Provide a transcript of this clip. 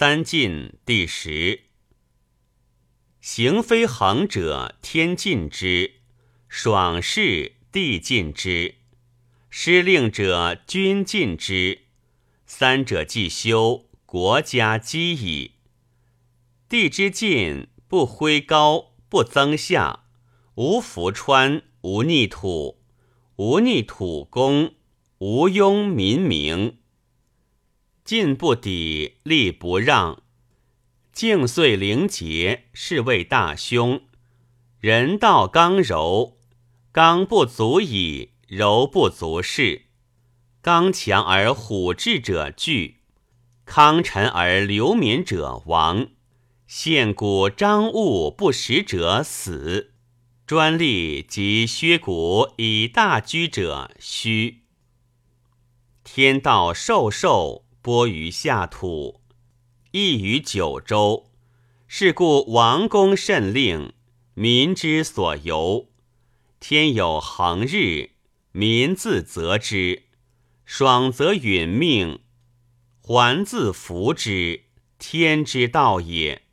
三晋第十。行非恒者，天尽之；爽事，地尽之；失令者，君尽之。三者既修，国家基矣。地之尽，不挥高，不增下，无浮川，无逆土，无逆土公，无庸民名。进不抵，力不让，静遂灵节，是谓大凶。人道刚柔，刚不足以，柔不足恃。刚强而虎志者惧，康臣而流民者亡。献古张物不食者死，专利及削谷以大居者虚。天道授受。播于下土，益于九州。是故王公慎令，民之所由。天有恒日，民自择之；爽则允命，还自服之。天之道也。